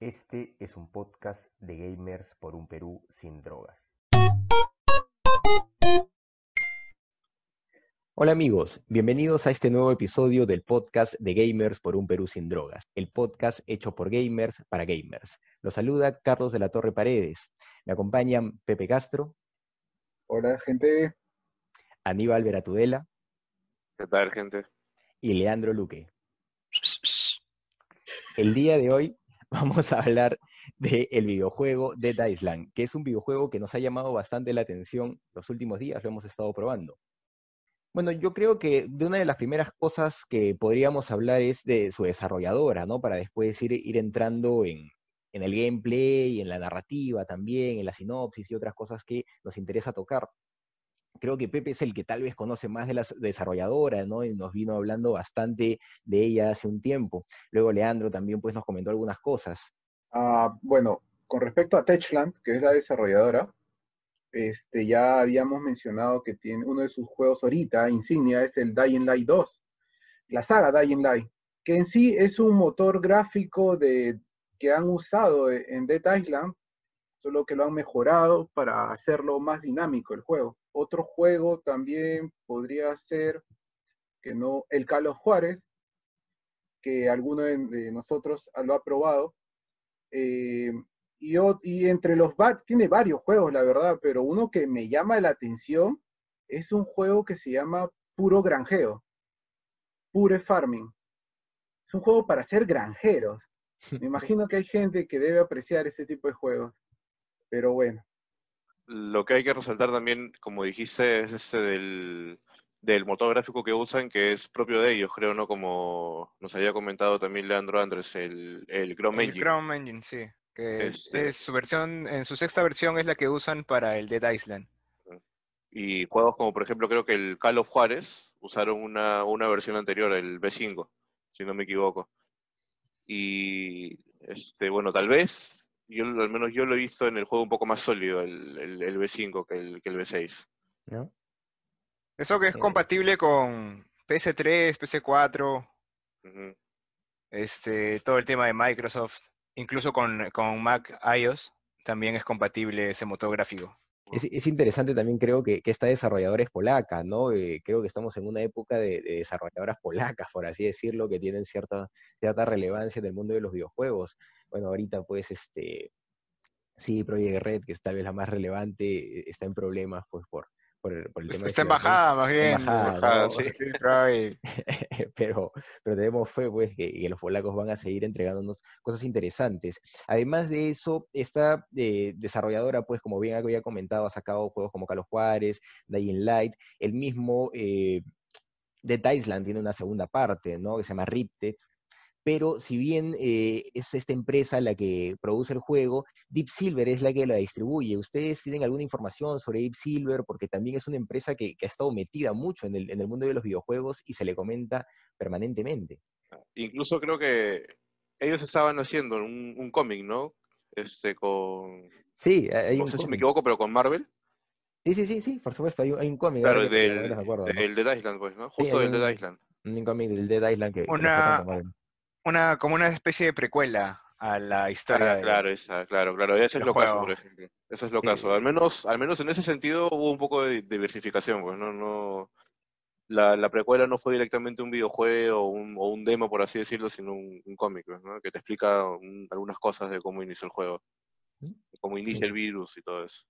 Este es un podcast de gamers por un Perú sin drogas. Hola amigos, bienvenidos a este nuevo episodio del podcast de Gamers por un Perú sin drogas, el podcast hecho por gamers para gamers. Los saluda Carlos de la Torre Paredes. Me acompañan Pepe Castro. Hola gente. Aníbal Veratudela. ¿Qué tal gente? Y Leandro Luque. El día de hoy vamos a hablar del videojuego Dead Island, que es un videojuego que nos ha llamado bastante la atención los últimos días, lo hemos estado probando. Bueno, yo creo que de una de las primeras cosas que podríamos hablar es de su desarrolladora, ¿no? Para después ir, entrando en, en el gameplay, en la narrativa también, en la sinopsis y otras cosas que nos interesa tocar. Creo que Pepe es el que tal vez conoce más de la desarrolladora, ¿no? Y nos vino hablando bastante de ella hace un tiempo. Luego Leandro también pues nos comentó algunas cosas. Ah, bueno, con respecto a Techland, que es la desarrolladora, este, ya habíamos mencionado que tiene uno de sus juegos ahorita, insignia, es el Dying Light 2, la saga Dying Light, que en sí es un motor gráfico de, que han usado en Dead Island, solo que lo han mejorado para hacerlo más dinámico el juego. Otro juego también podría ser, que no, el Carlos Juárez, que alguno de, nosotros lo ha probado. Eh, y, entre los tiene varios juegos, la verdad, pero uno que me llama la atención es un juego que se llama Puro Granjeo, Pure Farming. Es un juego para ser granjeros. Me imagino que hay gente que debe apreciar este tipo de juegos, pero bueno. Lo que hay que resaltar también, como dijiste, es este del, del motor gráfico que usan, que es propio de ellos, creo, ¿no? Como nos había comentado también Leandro Andrés, el, el Chrome Engine. El Chrome Engine, sí. Que este es su versión, en su sexta versión es la que usan para el Dead Island. Y juegos como, por ejemplo, creo que el Call of Juárez usaron una, una versión anterior, el B5, si no me equivoco. Y, este, bueno, tal vez, yo al menos yo lo he visto en el juego un poco más sólido, el, el, B5 que el, que el B6. Eso que es compatible con PS3, PS4, este, todo el tema de Microsoft. Incluso con, con Mac iOS también es compatible ese motor gráfico. Es, interesante también, creo que, esta desarrolladora es polaca, ¿no? Eh, creo que estamos en una época de, desarrolladoras polacas, por así decirlo, que tienen cierta, cierta relevancia en el mundo de los videojuegos. Bueno, ahorita pues, este, sí, Project Red, que es tal vez la más relevante, eh, está en problemas pues por, por el, tema Está embajada, más bien. pero, pero tenemos fe, pues, que, los polacos van a seguir entregándonos cosas interesantes. Además de eso, esta eh, desarrolladora, pues, como bien había comentado, ha sacado juegos como Carlos Juárez, Dying Light, el mismo... Eh, Island tiene una segunda parte, ¿no? Que se llama Ripted, pero si bien eh, es esta empresa la que produce el juego, Deep Silver es la que la distribuye. ¿Ustedes tienen alguna información sobre Deep Silver? Porque también es una empresa que, ha estado metida mucho en el, mundo de los videojuegos y se le comenta permanentemente. Incluso creo que ellos estaban haciendo un, cómic, ¿no? Este, con... Sí, no sé si me equivoco, pero con Marvel. Sí, sí, sí, sí, por supuesto, hay, un cómic. Claro, del, del Dead Island, pues, ¿no? Justo del Dead Island. Un cómic del Dead Island que... Una, una, como una especie de precuela a la historia. Ah, claro, esa, claro, claro. Ese es lo caso, por ejemplo. Eso es lo caso. Al menos, al menos en ese sentido hubo un poco de diversificación, pues, ¿no? no la, la precuela no fue directamente un videojuego o un, o un demo, por así decirlo, sino un, cómic, pues, ¿no? Que te explica algunas cosas de cómo inició el juego. ¿Mm? cómo inicia el virus y todo eso.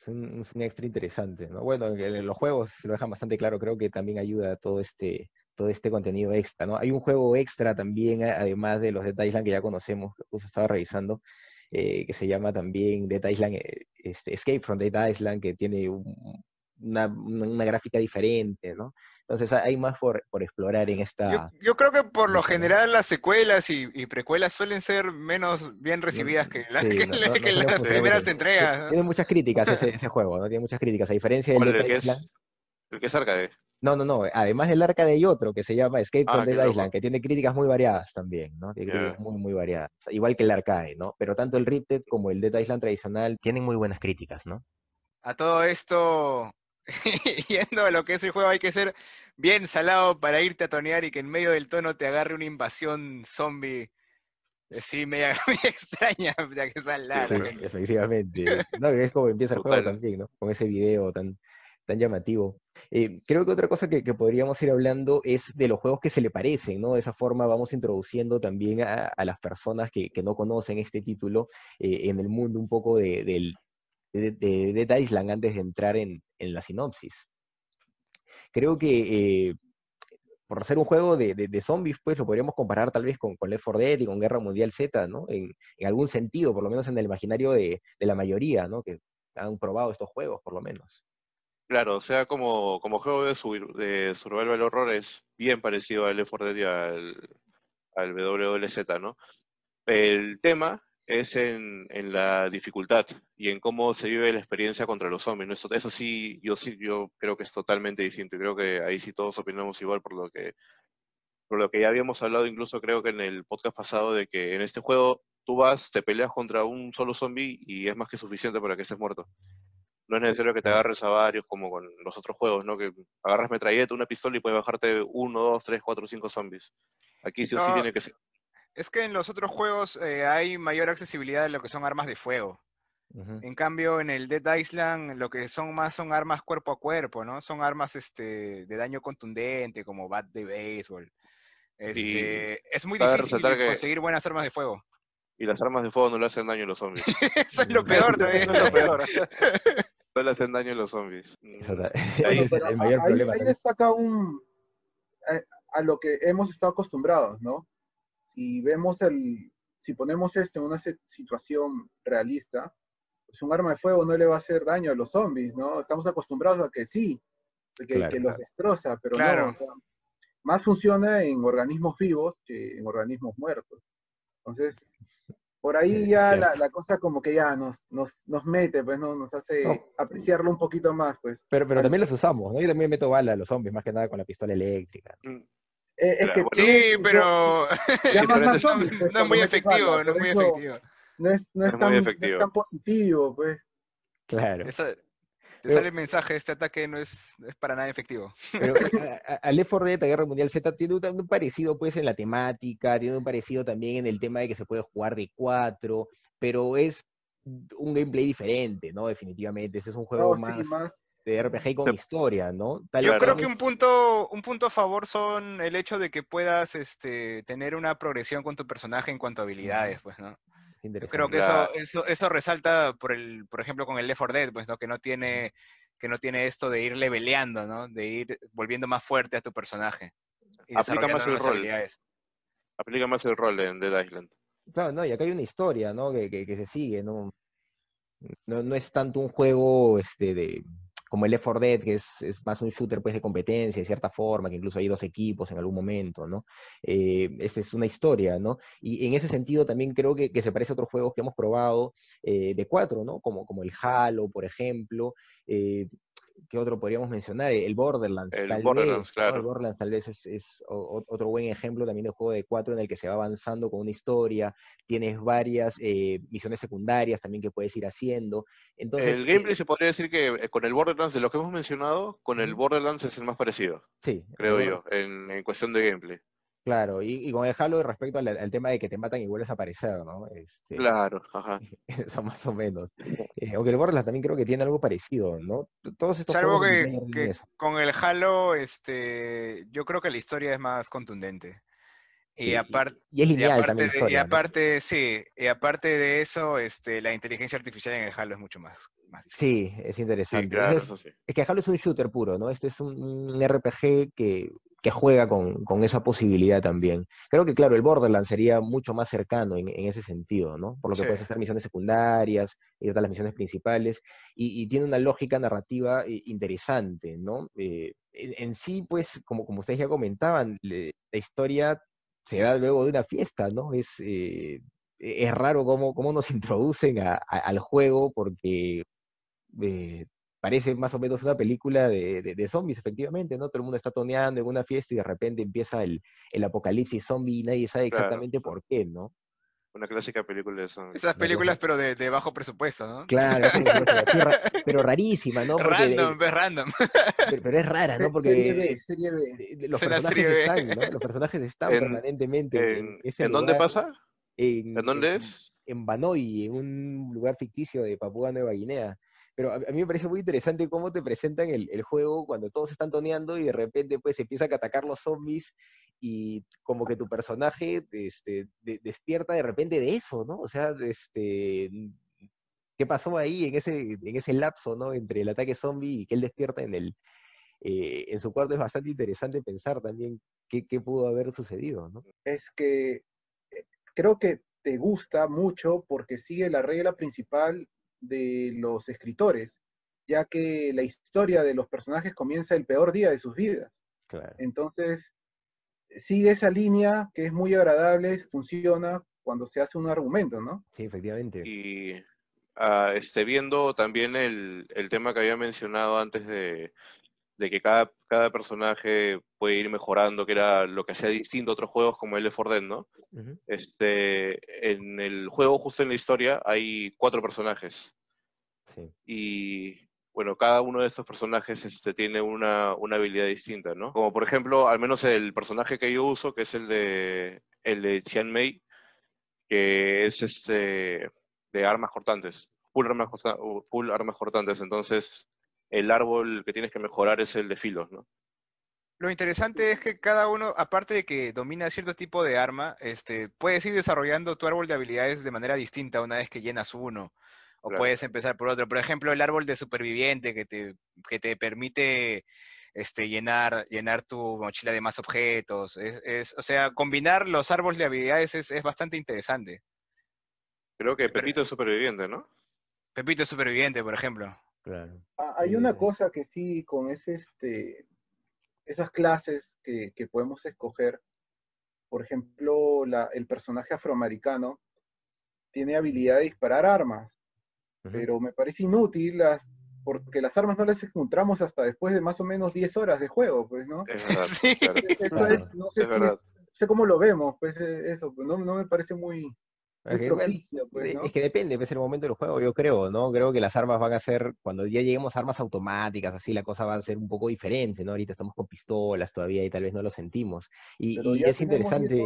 Es un, es un, extra interesante, ¿no? Bueno, en los juegos se lo dejan bastante claro, creo que también ayuda a todo este todo este contenido extra, ¿no? Hay un juego extra también, además de los de Island que ya conocemos, que justo estaba revisando, eh, que se llama también Dead Island, eh, este, Escape from Dead Island, que tiene una, una, gráfica diferente, ¿no? Entonces hay más por, por explorar en esta... Yo, creo que por lo general las secuelas y, precuelas suelen ser menos bien recibidas que, las primeras entregas. Tiene muchas críticas ese, ese, juego, ¿no? Tiene muchas críticas, a diferencia del Dead Island. el que es arcade. No, no, no. Además del Arca hay otro que se llama Escape from ah, Dead Island, que tiene críticas muy variadas también, ¿no? Tiene críticas muy, muy variadas. Igual que el Arcade, ¿no? Pero tanto el Ripted como el Dead Island tradicional tienen muy buenas críticas, ¿no? A todo esto, yendo a lo que es el juego, hay que ser bien salado para irte a tonear y que en medio del tono te agarre una invasión zombie Sí, me, extraña que sea larga. Sí, efectivamente. No, es como empieza el juego también, ¿no? Con ese video tan, tan llamativo. Eh, creo que otra cosa que, podríamos ir hablando es de los juegos que se le parecen, ¿no? De esa forma vamos introduciendo también a, las personas que, no conocen este título eh, en el mundo un poco de, de, de, de Island antes de entrar en, la sinopsis. Creo que eh, por hacer un juego de, zombies, pues lo podríamos comparar tal vez con, Left 4 Dead y con Guerra Mundial Z, ¿no? En, algún sentido, por lo menos en el imaginario de, la mayoría, ¿no? Que han probado estos juegos, por lo menos. Claro, o sea, como, como juego de, de survival horror es bien parecido al Left 4 Dead y al, al WLZ, ¿no? El tema es en, la dificultad y en cómo se vive la experiencia contra los zombies. Eso, eso sí, yo sí, yo creo que es totalmente distinto. Y creo que ahí sí todos opinamos igual por lo que por lo que ya habíamos hablado incluso creo que en el podcast pasado de que en este juego tú vas, te peleas contra un solo zombie y es más que suficiente para que estés muerto. No es necesario que te agarres a varios como con los otros juegos, ¿no? Que agarras metralleta, una pistola y puedes bajarte uno, dos, tres, cuatro, cinco zombies. Aquí sí o sí tiene que ser es que en los otros juegos eh, hay mayor accesibilidad de lo que son armas de fuego. En cambio, en el Dead Island lo que son más son armas cuerpo a cuerpo, ¿no? Son armas este, de daño contundente, como bat de béisbol. Este, es muy difícil conseguir buenas armas de fuego. Y las armas de fuego no le hacen daño a los zombies. Eso es lo peor también. es lo peor. no le hacen daño a los zombies. ahí, ahí, destaca un, a, eh, a lo que hemos estado acostumbrados, ¿no? si vemos el, si ponemos esto en una situación realista, pues un arma de fuego no le va a hacer daño a los zombies, ¿no? Estamos acostumbrados a que sí, que, que los destroza, pero no, más funciona en organismos vivos que en organismos muertos. Entonces, por ahí ya la, cosa como que ya nos, nos, nos mete, pues, ¿no? Nos hace apreciarlo un poquito más, pues. Pero, pero también los usamos, ¿no? Yo también meto bala a los zombies, más que nada con la pistola eléctrica. Mm. Eh, es que sí, pero no, es muy efectivo, no es muy efectivo. No es, no es, tan, tan, positivo, pues. Claro. Te sale el mensaje, este ataque no es, es para nada efectivo. Pero al Left 4 Dead, Guerra Mundial Z, tiene un, parecido pues en la temática, tiene un parecido también en el tema de que se puede jugar de cuatro, pero es un gameplay diferente, ¿no? Definitivamente. Ese es un juego más, de RPG con historia, ¿no? Yo creo que un punto, un punto a favor son el hecho de que puedas este, tener una progresión con tu personaje en cuanto a habilidades, pues, ¿no? Creo que eso, eso, eso resalta por el, por ejemplo, con el Left 4 Dead, pues, ¿no? Que no tiene, que no tiene esto de ir leveleando, ¿no? De ir volviendo más fuerte a tu personaje. Aplica más el rol. Aplica más el rol en Dead Island. Claro, no, y acá hay una historia, ¿no? Que, que, se sigue, ¿no? ¿no? No es tanto un juego este, de, como el Left 4 Dead, que es, es, más un shooter pues, de competencia, de cierta forma, que incluso hay dos equipos en algún momento, ¿no? Eh, es una historia, ¿no? Y en ese sentido también creo que, que se parece a otros juegos que hemos probado eh, de cuatro, ¿no? Como, como el Halo, por ejemplo, eh, ¿Qué otro podríamos mencionar? El Borderlands. El Borderlands, claro. El Borderlands tal vez es, otro buen ejemplo también de juego de cuatro en el que se va avanzando con una historia, tienes varias eh, misiones secundarias también que puedes ir haciendo. Entonces, el gameplay se podría decir que eh, con el Borderlands, de lo que hemos mencionado, con el Borderlands es el más parecido. Sí. Creo yo, en, en cuestión de gameplay. Claro, y, con el Halo respecto al, tema de que te matan y vuelves a aparecer, ¿no? Este, claro, ajá. Eso más o menos. Eh, aunque el Borderlands también creo que tiene algo parecido, ¿no? Todos estos Salvo que, que con el Halo, este, yo creo que la historia es más contundente. Y, aparte, y, es lineal aparte, también y aparte, sí, y aparte de eso, este, la inteligencia artificial en el Halo es mucho más, más difícil. Sí, es interesante. es, que Halo es un shooter puro, ¿no? Este es un RPG que que juega con, esa posibilidad también. Creo que, claro, el Borderlands sería mucho más cercano en, ese sentido, ¿no? Por lo que puedes hacer misiones secundarias, y otras las misiones principales, y, tiene una lógica narrativa eh, interesante, ¿no? Eh, en, sí, pues, como, como ustedes ya comentaban, la historia se da luego de una fiesta, ¿no? Es, eh, es raro cómo, cómo nos introducen al juego porque parece más o menos una película de, de, zombies, efectivamente, ¿no? Todo el mundo está toneando en una fiesta y de repente empieza el, el apocalipsis zombie y nadie sabe exactamente por qué, ¿no? Una clásica película de zombies. Esas películas, pero de, de, bajo presupuesto, ¿no? Claro, pero rarísima, ¿no? random, es random. Pero, es rara, ¿no? Porque serie B, serie B. Los personajes están, ¿no? Los personajes están permanentemente en, ese ¿En dónde pasa? ¿En, dónde es? En Banoi, en un lugar ficticio de Papúa Nueva Guinea. Pero a, mí me parece muy interesante cómo te presentan el, el, juego cuando todos están toneando y de repente pues empiezan a atacar los zombies y como que tu personaje este, despierta de repente de eso, ¿no? O sea, este, ¿qué pasó ahí en ese, en ese lapso, ¿no? Entre el ataque zombie y que él despierta en, el, eh, en su cuarto es bastante interesante pensar también qué, qué pudo haber sucedido, ¿no? Es que eh, creo que te gusta mucho porque sigue la regla principal de los escritores, ya que la historia de los personajes comienza el peor día de sus vidas. Entonces, sigue esa línea que es muy agradable, funciona cuando se hace un argumento, ¿no? Sí, efectivamente. Y uh, este, viendo también el, el, tema que había mencionado antes de, de que cada, cada, personaje puede ir mejorando, que era lo que hacía distinto a otros juegos como el de Dead, ¿no? este, en el juego, justo en la historia, hay cuatro personajes. Sí. Y bueno, cada uno de estos personajes este, tiene una, una, habilidad distinta, ¿no? Como por ejemplo, al menos el personaje que yo uso, que es el de, el de Qian Mei, que es este, de armas cortantes, full armas, full armas cortantes. Entonces, el árbol que tienes que mejorar es el de filos, ¿no? Lo interesante es que cada uno, aparte de que domina cierto tipo de arma, este, puedes ir desarrollando tu árbol de habilidades de manera distinta una vez que llenas uno. O puedes empezar por otro. Por ejemplo, el árbol de superviviente que te, que te permite este, llenar, llenar tu mochila de más objetos. Es, o sea, combinar los árboles de habilidades es, bastante interesante. Creo que Pepito es superviviente, ¿no? Pepito es superviviente, por ejemplo. Claro. Ah, hay una cosa que sí, con ese, este, esas clases que, que podemos escoger, por ejemplo, la, el personaje afroamericano tiene habilidad de disparar armas pero me parece inútil las, porque las armas no las encontramos hasta después de más o menos 10 horas de juego, pues, ¿no? Es verdad, sí. Eso es, no sé, si sé cómo lo vemos, pues e, eso, pues, no, no me parece muy, propicio, pues, ¿no? Es que depende, pues el momento del juego, yo creo, ¿no? Creo que las armas van a ser, cuando ya lleguemos a armas automáticas, así la cosa va a ser un poco diferente, ¿no? Ahorita estamos con pistolas todavía y tal vez no lo sentimos. Y, y es interesante.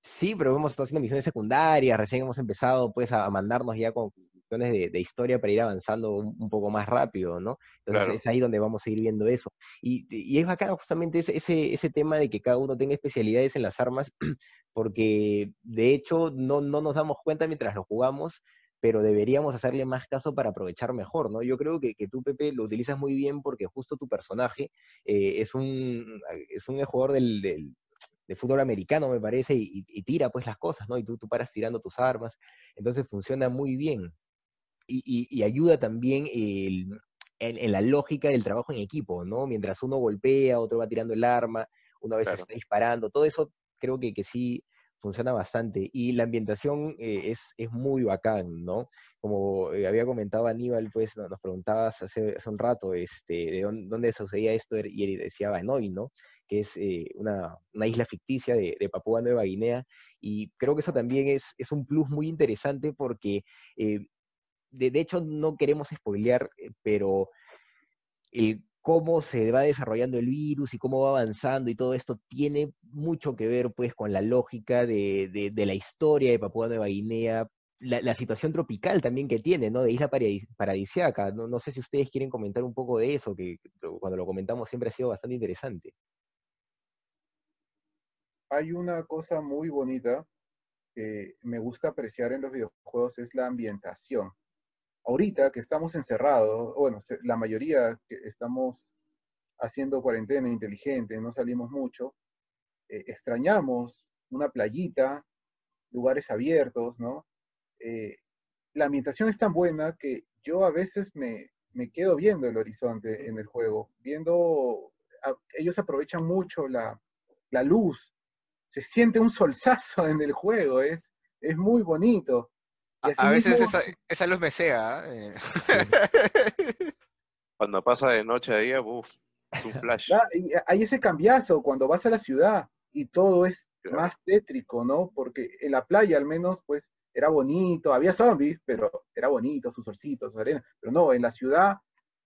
Sí, pero hemos estado haciendo misiones secundarias, recién hemos empezado pues a mandarnos ya con de, de, historia para ir avanzando un, poco más rápido, ¿no? Entonces es ahí donde vamos a ir viendo eso. Y, y es bacán justamente ese, ese, ese, tema de que cada uno tenga especialidades en las armas, porque de hecho no, no nos damos cuenta mientras lo jugamos, pero deberíamos hacerle más caso para aprovechar mejor, ¿no? Yo creo que, que tú, Pepe, lo utilizas muy bien porque justo tu personaje eh, es, un, es un jugador del, del de fútbol americano, me parece, y, y, tira pues las cosas, ¿no? Y tú, tú paras tirando tus armas, entonces funciona muy bien y, ayuda también en, la lógica del trabajo en equipo, ¿no? Mientras uno golpea, otro va tirando el arma, uno a veces está disparando, todo eso creo que, que sí funciona bastante. Y la ambientación eh, es, es muy bacán, ¿no? Como eh, había comentado Aníbal, pues nos preguntabas hace, hace un rato este, de dónde, sucedía esto y él decía Banoi, ¿no? que es eh, una, una, isla ficticia de, de, Papúa Nueva Guinea. Y creo que eso también es, es un plus muy interesante porque de, hecho no queremos spoilear, eh, pero cómo se va desarrollando el virus y cómo va avanzando y todo esto tiene mucho que ver pues con la lógica de, de, la historia de Papúa Nueva Guinea, la, situación tropical también que tiene, ¿no? De isla paradisiaca. No, no sé si ustedes quieren comentar un poco de eso, que cuando lo comentamos siempre ha sido bastante interesante. Hay una cosa muy bonita que me gusta apreciar en los videojuegos, es la ambientación ahorita que estamos encerrados, bueno, la mayoría que estamos haciendo cuarentena inteligente, no salimos mucho, eh, extrañamos una playita, lugares abiertos, ¿no? Eh, la ambientación es tan buena que yo a veces me, quedo viendo el horizonte en el juego, viendo, ellos aprovechan mucho la, luz, se siente un solzazo en el juego, es, es muy bonito. A, veces esa, luz me sea. ¿eh? Cuando pasa de noche a día, uff, un flash. hay ese cambiazo cuando vas a la ciudad y todo es más tétrico, ¿no? Porque en la playa al menos, pues, era bonito, había zombies, pero era bonito, sus solcitos, su arena. Pero no, en la ciudad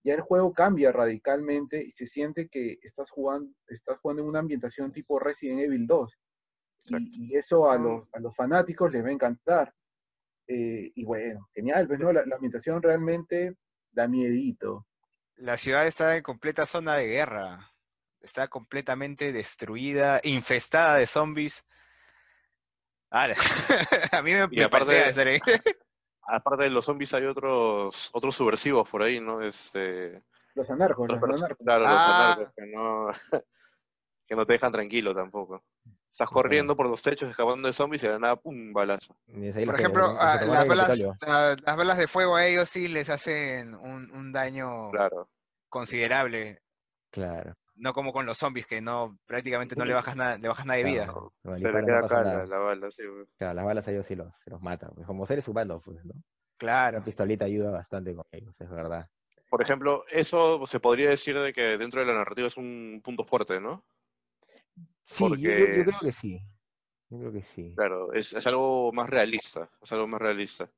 ya el juego cambia radicalmente y se siente que estás jugando, estás jugando en una ambientación tipo Resident Evil 2. Y, eso a los, a los fanáticos les va a encantar. Eh, y bueno, genial, pues, ¿no? La, la, ambientación realmente da miedito. La ciudad está en completa zona de guerra. Está completamente destruida, infestada de zombies. a mí me, y aparte, aparte de los zombies hay otros otros subversivos por ahí, ¿no? Este los anarcos, los anarcos. Claro, los ah. anarcos que no, que no te dejan tranquilo tampoco. Estás corriendo por los techos, escapando de zombies y de la nada, ¡pum! balazo. Por ejemplo, las, balas, las, balas, de fuego a ellos sí les hacen un, un daño considerable. Claro. No como con los zombies, que no prácticamente no le bajas nada, le bajas nada de vida. se le queda la, bala, sí. Claro, las balas a ellos sí los, se los matan. Pues, como seres humanos, pues, ¿no? Claro. La pistolita ayuda bastante con ellos, es verdad. Por ejemplo, eso se podría decir de que dentro de la narrativa es un punto fuerte, ¿no? Sí, yo, creo que sí. Yo creo que sí. Claro, es, es algo más realista. Es algo más realista.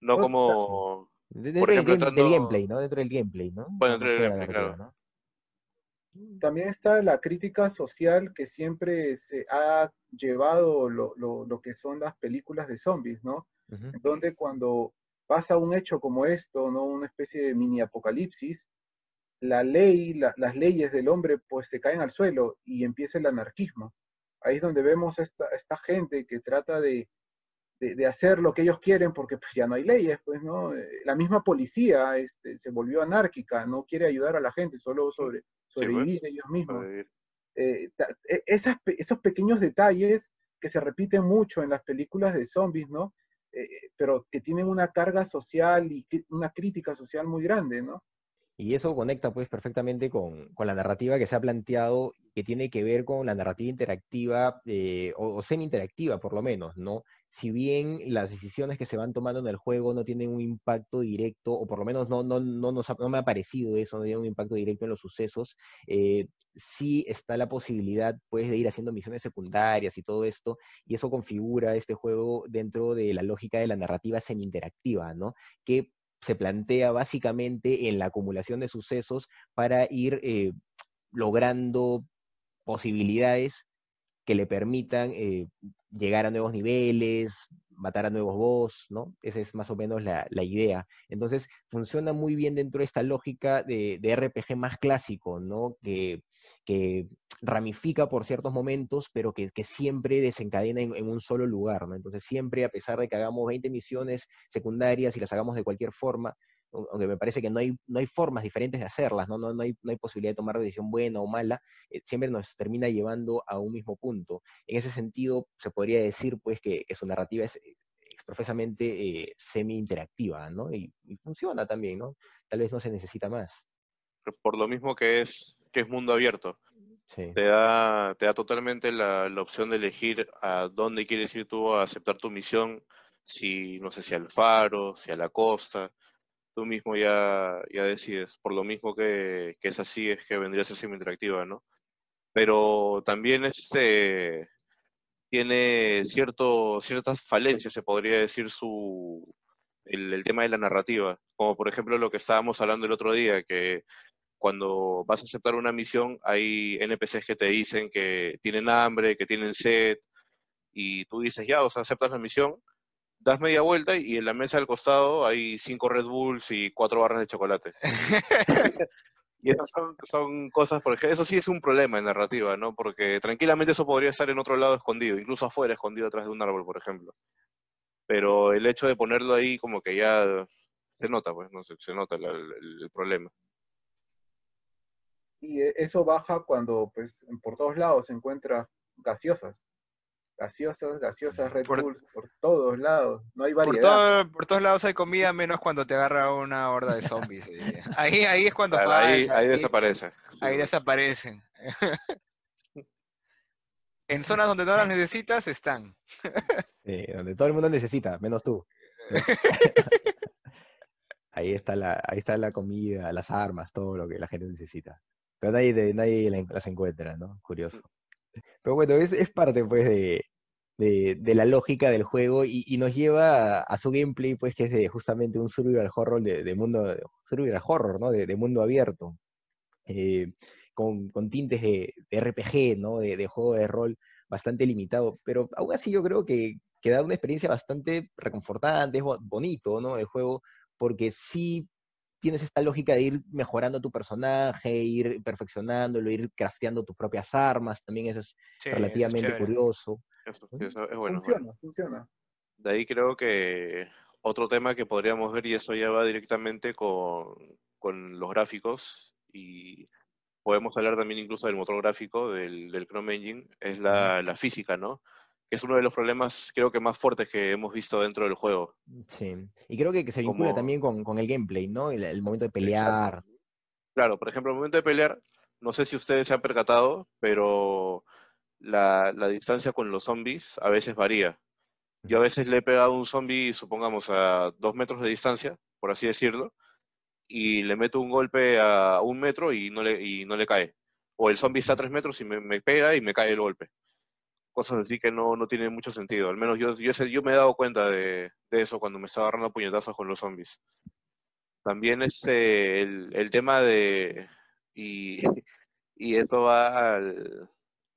No como. Dentro por ejemplo, del, gameplay, ¿no? Dentro del gameplay, ¿no? Bueno, dentro del gameplay, claro. También está la crítica social que siempre se ha llevado lo, lo, lo que son las películas de zombies, ¿no? Donde cuando pasa un hecho como esto, ¿no? Una especie de mini apocalipsis, la ley, las leyes del hombre pues se caen al suelo y empieza el anarquismo. Ahí es donde vemos esta, esta gente que trata de, de, hacer lo que ellos quieren porque pues, ya no hay leyes, pues, ¿no? Eh, la misma policía este, se volvió anárquica, no quiere ayudar a la gente, solo sobre, sobrevivir ellos mismos. Eh, e, esas, esos pequeños detalles que se repiten mucho en las películas de zombies, ¿no? Eh, pero que tienen una carga social y una crítica social muy grande, ¿no? Y eso conecta pues perfectamente con, con, la narrativa que se ha planteado, que tiene que ver con la narrativa interactiva eh, o, semi-interactiva por lo menos, ¿no? Si bien las decisiones que se van tomando en el juego no tienen un impacto directo, o por lo menos no, no, no, no me ha parecido eso, no tiene un impacto directo en los sucesos, eh, sí está la posibilidad pues de ir haciendo misiones secundarias y todo esto, y eso configura este juego dentro de la lógica de la narrativa semi-interactiva, ¿no? Que se plantea básicamente en la acumulación de sucesos para ir eh, logrando posibilidades que le permitan eh, llegar a nuevos niveles, matar a nuevos boss, ¿no? Esa es más o menos la, idea. Entonces, funciona muy bien dentro de esta lógica de, RPG más clásico, ¿no? Que, que, ramifica por ciertos momentos, pero que, siempre desencadena en, en, un solo lugar, ¿no? Entonces, siempre, a pesar de que hagamos 20 misiones secundarias y las hagamos de cualquier forma, aunque me parece que no hay, no hay formas diferentes de hacerlas, ¿no? No, no, hay, no hay posibilidad de tomar decisión buena o mala, eh, siempre nos termina llevando a un mismo punto. En ese sentido, se podría decir pues que, su narrativa es, profesamente eh, semi-interactiva, ¿no? Y, funciona también, ¿no? Tal vez no se necesita más. Por lo mismo que es, que es mundo abierto. Te, da, te da totalmente la, la opción de elegir a dónde quieres ir tú a aceptar tu misión, si, no sé, si al faro, si a la costa, tú mismo ya, ya decides. Por lo mismo que, que es así, es que vendría a ser semi-interactiva, ¿no? Pero también este tiene cierto, ciertas falencias, se podría decir, su, el, el, tema de la narrativa. Como por ejemplo lo que estábamos hablando el otro día, que cuando vas a aceptar una misión hay NPCs que te dicen que tienen hambre, que tienen sed, y tú dices, ya, o sea, aceptas la misión, das media vuelta y en la mesa del costado hay cinco Red Bulls y cuatro barras de chocolate. y esas son, son cosas, porque eso sí es un problema en narrativa, ¿no? Porque tranquilamente eso podría estar en otro lado escondido, incluso afuera, escondido atrás de un árbol, por ejemplo. Pero el hecho de ponerlo ahí como que ya se nota, pues, no sé, se nota el, el, el problema. Y eso baja cuando, pues, por todos lados se encuentra gaseosas gaseosas, gaseosas Red por, Bulls por todos lados, no hay variedad. Por, todos lados hay comida, menos cuando te agarra una horda de zombies. ahí, ahí es cuando ahí, ahí, desaparece. Ahí desaparecen. en zonas donde no las necesitas, están. Sí, donde todo el mundo necesita, menos tú. ahí está la, ahí está la comida, las armas, todo lo que la gente necesita. Pero nadie, nadie las encuentra, ¿no? Curioso. Pero bueno, es, es parte pues de, de, la lógica del juego y, nos lleva a, su gameplay, pues que es de justamente un survival horror de, mundo, survival horror, ¿no? De, mundo abierto, eh, con, con, tintes de, RPG, ¿no? De, juego de rol bastante limitado, pero aún así yo creo que, que da una experiencia bastante reconfortante, es bonito, ¿no? El juego, porque sí tienes esta lógica de ir mejorando tu personaje, ir perfeccionándolo, ir crafteando tus propias armas, también eso es relativamente curioso. Eso, es bueno. Funciona, funciona. De ahí creo que otro tema que podríamos ver, y eso ya va directamente con, con los gráficos, y podemos hablar también incluso del motor gráfico del, del Chrome Engine, es la, la física, ¿no? es uno de los problemas creo que más fuertes que hemos visto dentro del juego. Sí, y creo que, se vincula también con, con, el gameplay, ¿no? El, momento de pelear. Claro, por ejemplo, el momento de pelear, no sé si ustedes se han percatado, pero la, la distancia con los zombies a veces varía. Yo a veces le he pegado a un zombie, supongamos, a dos metros de distancia, por así decirlo, y le meto un golpe a un metro y no le, y no le cae. O el zombie está a tres metros y me, me pega y me cae el golpe cosas así que no, no tienen mucho sentido. Al menos yo, yo, yo me he dado cuenta de, eso cuando me estaba agarrando puñetazos con los zombies. También este, el, el tema de... Y, y eso va al,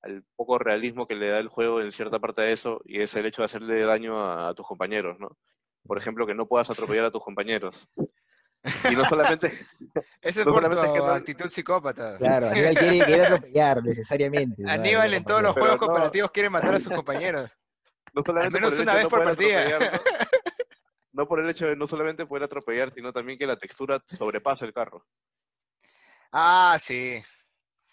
al, poco realismo que le da el juego en cierta parte de eso, y es el hecho de hacerle daño a, a tus compañeros, ¿no? Por ejemplo, que no puedas atropellar a tus compañeros. Y no solamente. Ese es por tu actitud psicópata. Claro, Aníbal quiere, quiere atropellar necesariamente. Aníbal en todos los juegos cooperativos quiere matar a sus compañeros. No Al menos una vez por partida. ¿no? por el hecho de no solamente poder atropellar, sino también que la textura sobrepasa el carro. Ah, sí.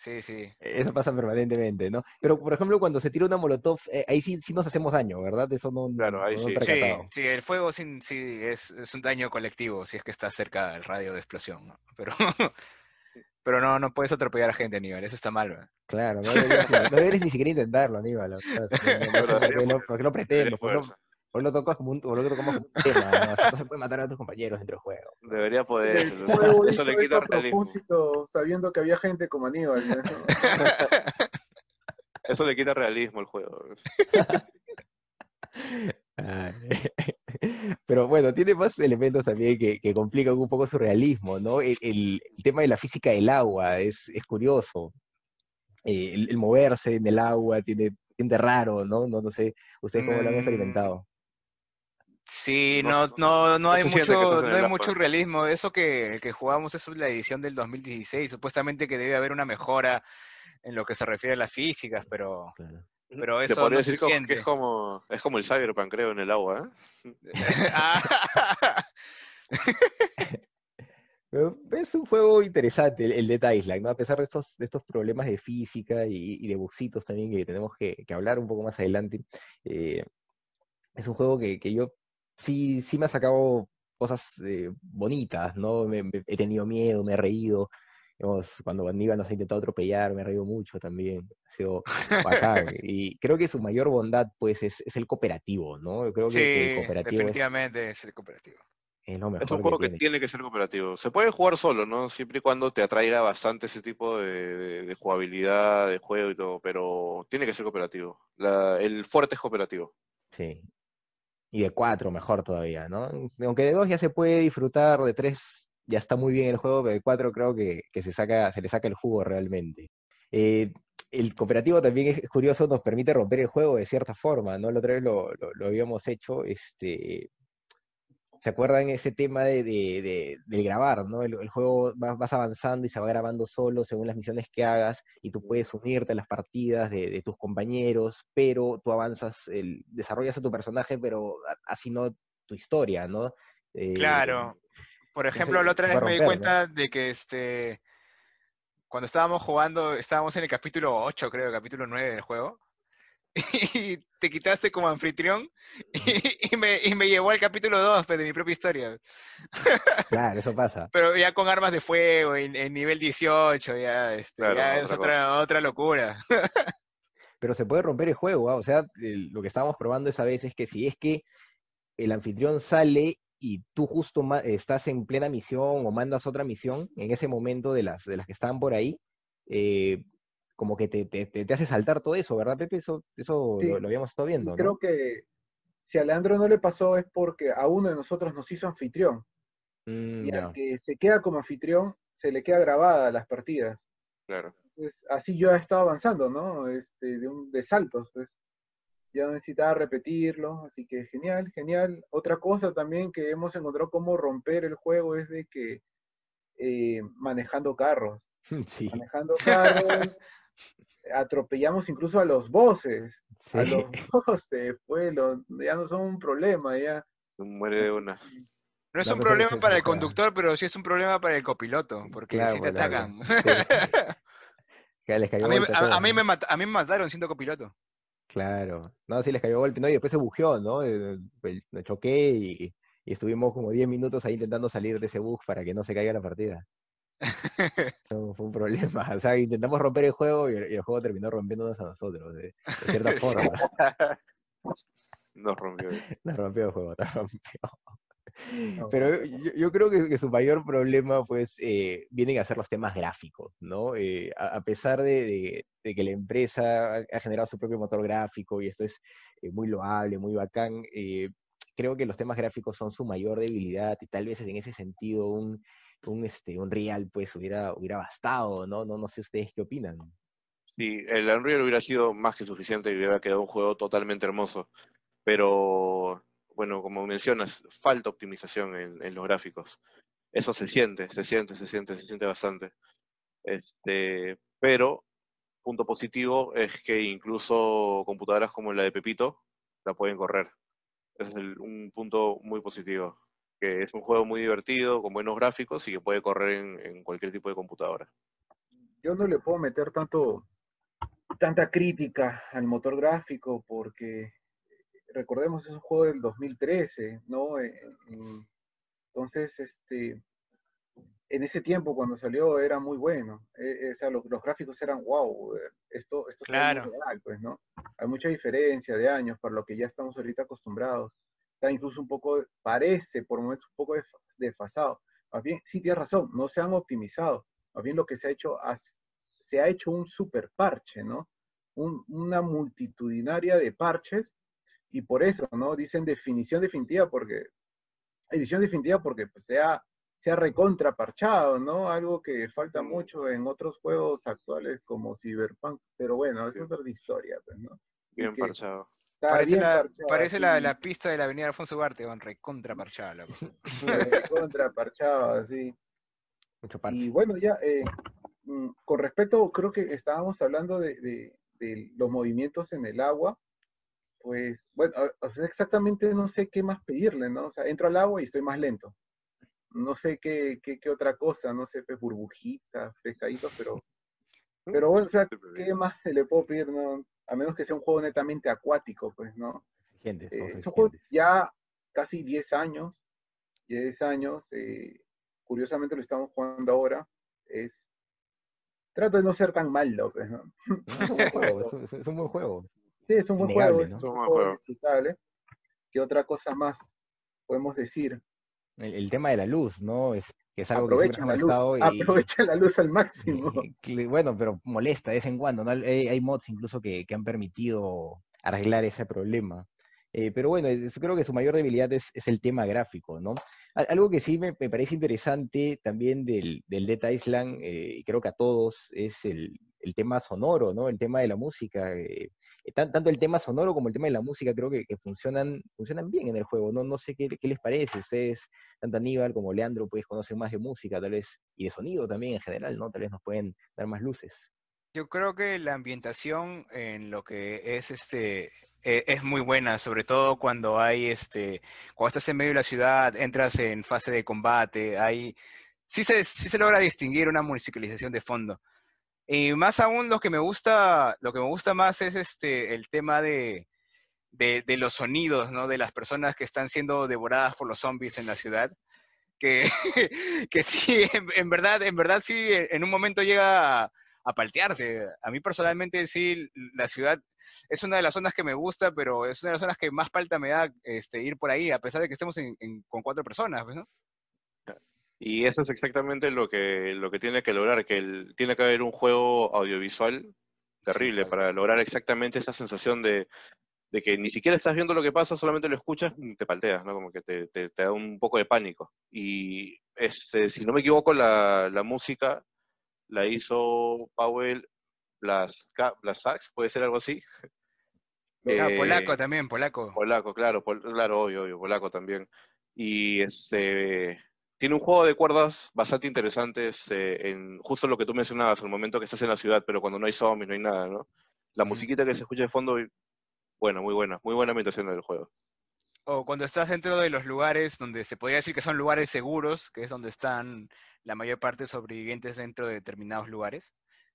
Sí, sí. Eso pasa permanentemente, ¿no? Pero, por ejemplo, cuando se tira una molotov, eh, ahí sí, sí nos hacemos daño, ¿verdad? Eso no. Claro, ahí sí. sí. sí. el fuego sí, sí es, es, un daño colectivo, si es que está cerca del radio de explosión, ¿no? Pero, pero no, no puedes atropellar a gente, Aníbal, eso está mal, ¿verdad? Claro, no deberías, ni siquiera intentarlo, Aníbal. porque no pretendo, Hoy lo tocas como un, lo tocamos como un tema, ¿no? se puede matar a tus compañeros dentro del juego. Debería poder. El juego eso le quita a propósito, sabiendo que había gente como Aníbal. ¿no? eso le quita realismo al juego. Pero bueno, tiene más elementos también que, que complican un poco su realismo, ¿no? El, el, tema de la física del agua es, es curioso. Eh, el, el, moverse en el agua tiene, tiene raro, ¿no? ¿no? No sé, ¿ustedes cómo lo han experimentado? Sí, no, no, no hay mucho, no hay mucho realismo. Eso que, que jugamos es la edición del 2016. Supuestamente que debe haber una mejora en lo que se refiere a las físicas, pero, pero eso no decir se que es como, es como el Cyberpunk, creo, en el agua. ¿eh? es un juego interesante el, de Island, ¿no? A pesar de estos, de estos problemas de física y, de buxitos también que tenemos que, hablar un poco más adelante. Eh, es un juego que, que yo sí, sí me ha sacado cosas eh, bonitas, ¿no? Me, he tenido miedo, me he reído. cuando Aníbal nos ha intentado atropellar, me he reído mucho también. Ha sido bacán. y creo que su mayor bondad, pues, es, es el cooperativo, ¿no? Creo que, el cooperativo definitivamente es, el cooperativo. Es, un juego que, tiene. que ser cooperativo. Se puede jugar solo, ¿no? Siempre y cuando te atraiga bastante ese tipo de, de, jugabilidad, de juego y todo, pero tiene que ser cooperativo. La, el fuerte es cooperativo. Sí, y de cuatro mejor todavía, ¿no? Aunque de dos ya se puede disfrutar, de tres ya está muy bien el juego, pero de cuatro creo que, que se, saca, se le saca el jugo realmente. Eh, el cooperativo también es curioso, nos permite romper el juego de cierta forma, ¿no? La otra vez lo, lo, lo habíamos hecho, este, ¿Se acuerdan ese tema de, de, de, grabar, ¿no? El, juego vas, vas, avanzando y se va grabando solo según las misiones que hagas y tú puedes unirte a las partidas de, tus compañeros, pero tú avanzas, el, desarrollas a tu personaje, pero así no tu historia, ¿no? Eh, claro. Por ejemplo, la otra vez me di cuenta de que este cuando estábamos jugando, estábamos en el capítulo 8, creo, el capítulo 9 del juego. Y te quitaste como anfitrión y, me, y me llevó al capítulo 2 pues, de mi propia historia. Claro, eso pasa. Pero ya con armas de fuego, en, en nivel 18, ya, este, ya es otra, otra locura. Pero se puede romper el juego, ¿ah? o sea, lo que estábamos probando esa vez es que si es que el anfitrión sale y tú justo estás en plena misión o mandas otra misión en ese momento de las, de las que estaban por ahí, eh, como que te, te, te, hace saltar todo eso, ¿verdad, Pepe? Eso, eso lo, habíamos estado viendo. Creo que si a Leandro no le pasó es porque a uno de nosotros nos hizo anfitrión. Mm, y al que se queda como anfitrión, se le queda grabada las partidas. Claro. pues, así yo he estado avanzando, ¿no? Este, de, un, de saltos, pues. Ya no necesitaba repetirlo, así que genial, genial. Otra cosa también que hemos encontrado cómo romper el juego es de que eh, manejando carros. Sí. Manejando carros, atropellamos incluso a los bosses. A los bosses, pues, ya no son un problema, ya. Muere de una. No es un problema para el conductor, pero sí es un problema para el copiloto, porque si te atacan. a, mí, me mataron siendo copiloto. Claro. No, sí les cayó golpe. No, y después se bujeó, ¿no? Eh, pues, me choqué y, estuvimos como 10 minutos ahí intentando salir de ese bug para que no se caiga la partida. Eso fue un problema. O sea, intentamos romper el juego y el, juego terminó rompiéndonos a nosotros, de, cierta forma. Nos rompió. Nos rompió el juego, nos rompió. Pero yo, creo que, su mayor problema, pues, eh, vienen a ser los temas gráficos, ¿no? Eh, a, pesar de, que la empresa ha, generado su propio motor gráfico y esto es eh, muy loable, muy bacán, creo que los temas gráficos son su mayor debilidad y tal vez en ese sentido un, un, este, un Real, pues, hubiera, hubiera bastado, ¿no? ¿no? No sé ustedes qué opinan. Sí, el Unreal hubiera sido más que suficiente y hubiera quedado un juego totalmente hermoso, pero bueno, como mencionas, falta optimización en, los gráficos. Eso se siente, se siente, se siente, se siente bastante. Este, pero, punto positivo es que incluso computadoras como la de Pepito la pueden correr. Es un punto muy positivo. Que es un juego muy divertido, con buenos gráficos y que puede correr en, en cualquier tipo de computadora. Yo no le puedo meter tanto tanta crítica al motor gráfico porque recordemos, es un juego del 2013, ¿no? Eh, entonces, este, en ese tiempo cuando salió era muy bueno. Eh, o sea, los, gráficos eran wow, esto, esto claro. es real, pues, ¿no? Hay mucha diferencia de años para lo que ya estamos ahorita acostumbrados. Está incluso un poco, parece por momentos un poco desfasado. Más bien, sí tienes razón, no se han optimizado. Más bien lo que se ha hecho, se ha hecho un super parche, ¿no? una multitudinaria de parches y por eso, ¿no? Dicen definición definitiva porque, edición definitiva porque pues, sea, sea recontraparchado, ¿no? Algo que falta mucho en otros juegos actuales como Cyberpunk, pero bueno, es otra historia, pues, ¿no? bien parchado. Parece, la, parece la, pista de la avenida Alfonso Ugarte, con recontra parchada. recontra parchado, sí. Mucho Y bueno, ya, eh, mm, con respecto, creo que estábamos hablando de, de los movimientos en el agua pues, bueno, exactamente no sé qué más pedirle, ¿no? O sea, entro al agua y estoy más lento. No sé qué, qué, qué otra cosa, no sé, pues burbujitas, pescaditos, pero, pero bueno, o sea, ¿qué más se le puede pedir, no? A menos que sea un juego netamente acuático, pues, ¿no? Gente, eh, es un juego ya casi 10 años, 10 años, eh, curiosamente lo estamos jugando ahora, es... Trato de no ser tan malo, pues, ¿no? es, un buen juego, es un buen juego. Sí, es un buen juego, es un juego disfrutable. ¿Qué otra cosa más podemos decir? El, tema de la luz, ¿no? Es, que es algo aprovecha que la luz, aprovecha la luz al máximo. bueno, pero molesta de vez en cuando, ¿no? Hay, mods incluso que, han permitido arreglar ese problema. Eh, pero bueno, creo que su mayor debilidad es, el tema gráfico, ¿no? Algo que sí me, parece interesante también del, del Dead Island, eh, y creo que a todos, es el, el tema sonoro, ¿no? El tema de la música. Eh, eh, tanto el tema sonoro como el tema de la música creo que, funcionan, funcionan bien en el juego. No, no sé qué, les parece. Ustedes, tanto Aníbal como Leandro, pues conocen más de música, tal vez, y de sonido también en general, ¿no? Tal vez nos pueden dar más luces. Yo creo que la ambientación en lo que es este e, es muy buena, sobre todo cuando hay este cuando estás en medio de la ciudad, entras en fase de combate, hay sí se, sí se logra distinguir una musicalización de fondo. Y más aún lo que me gusta, lo que me gusta más es este el tema de, de, los sonidos, ¿no? De las personas que están siendo devoradas por los zombies en la ciudad. Que, que sí, en, verdad, en verdad sí, en un momento llega a, a paltearse. A mí personalmente sí, la ciudad es una de las zonas que me gusta, pero es una de las zonas que más falta me da este, ir por ahí, a pesar de que estemos con cuatro personas, ¿no? Y eso es exactamente lo que, lo que tiene que lograr, que tiene que haber un juego audiovisual terrible para lograr exactamente esa sensación de, que ni siquiera estás viendo lo que pasa, solamente lo escuchas, te palteas, ¿no? Como que te, te, da un poco de pánico. Y este, si no me equivoco, la, la música la hizo Powell Blasax, puede ser algo así. Ah, polaco también, polaco. Polaco, claro, claro, obvio, obvio, polaco también. Y este tiene un juego de cuerdas bastante interesantes eh, en justo lo que tú mencionabas, el momento que estás en la ciudad, pero cuando no hay zombies, no hay nada, ¿no? La musiquita que se escucha de fondo, bueno, muy buena, muy buena ambientación del juego. O cuando estás dentro de los lugares donde se podría decir que son lugares seguros, que es donde están la mayor parte de sobrevivientes dentro de determinados lugares,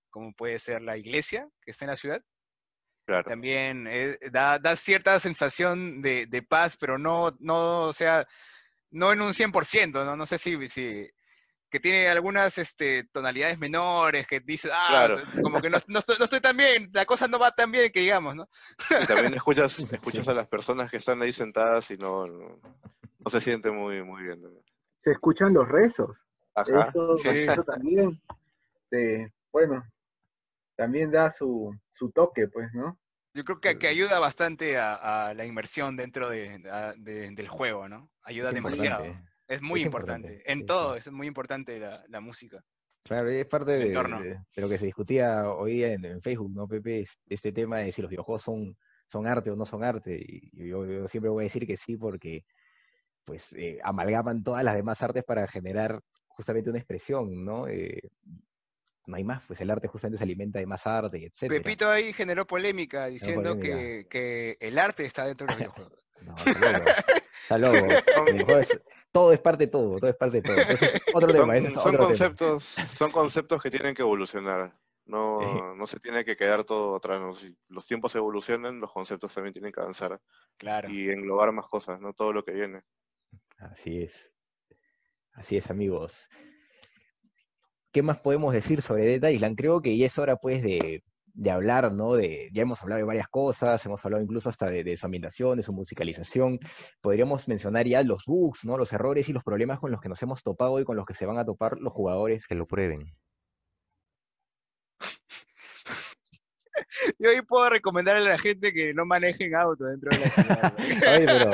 como puede ser la iglesia que está en la ciudad. También eh, da, cierta sensación de, paz, pero no, no, o sea, no en un 100%, ¿no? No sé si, si que tiene algunas este, tonalidades menores, que dice, ah, como que no, estoy, tan bien, la cosa no va tan bien que digamos, ¿no? Y también escuchas, escuchas a las personas que están ahí sentadas y no, no, se siente muy, muy bien. Se escuchan los rezos. Ajá. Eso, también, bueno, también da su, su toque, pues, ¿no? Yo creo que, que ayuda bastante a, la inmersión dentro de, del juego, ¿no? Ayuda demasiado. Es muy importante. En todo, es muy importante la, música. Claro, es parte de, lo que se discutía hoy en, en, Facebook, ¿no, Pepe? Este tema de si los videojuegos son, son arte o no son arte. Y yo, siempre voy a decir que sí, porque pues eh, amalgaman todas las demás artes para generar justamente una expresión, ¿no? Eh, no hay más, pues el arte justamente se alimenta de más arte, etc. Pepito ahí generó polémica diciendo Que, que, el arte está dentro de los videojuegos. No, está loco. todo es parte de todo, todo es parte de todo. otro son, tema. son, conceptos, son conceptos que tienen que evolucionar. No, no se tiene que quedar todo atrás. Si los tiempos evolucionan, los conceptos también tienen que avanzar. Claro. Y englobar más cosas, no todo lo que viene. Así es. Así es, amigos. ¿Qué más podemos decir sobre Dead Island? Creo que ya es hora, pues, de, hablar, ¿no? De, ya hemos hablado de varias cosas, hemos hablado incluso hasta de, su ambientación, de su musicalización. Podríamos mencionar ya los bugs, ¿no? Los errores y los problemas con los que nos hemos topado y con los que se van a topar los jugadores que lo prueben. Yo hoy puedo recomendarle a la gente que no manejen auto dentro de la ciudad. Oye, pero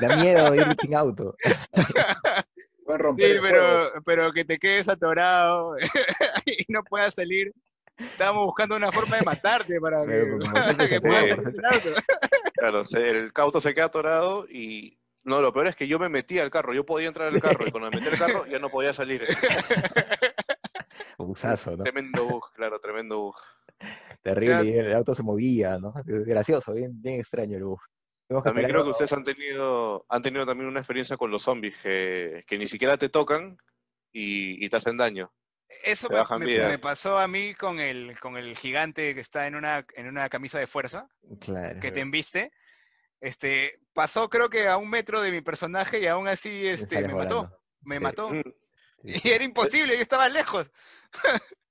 da miedo ir sin auto. sí, pero, pero que te quedes atorado y no puedas salir. Estábamos buscando una forma de matarte para que, puedas salir del auto. Claro, el auto se queda atorado y no, lo peor es que yo me metí al carro, yo podía entrar al carro y cuando me metí al carro ya no podía salir. Busazo, ¿no? Tremendo bug, claro, tremendo bug. Terrible, el auto se movía, ¿no? Gracioso, bien, bien extraño el bug. También creo que ustedes han tenido, han tenido también una experiencia con los zombies que, ni siquiera te tocan y, te hacen daño. Eso me, pasó a mí con el, con el gigante que está en una, en una camisa de fuerza, que te embiste. Este, pasó creo que a un metro de mi personaje y aún así este, me mató. Me mató. Mm. Y era imposible, yo estaba lejos.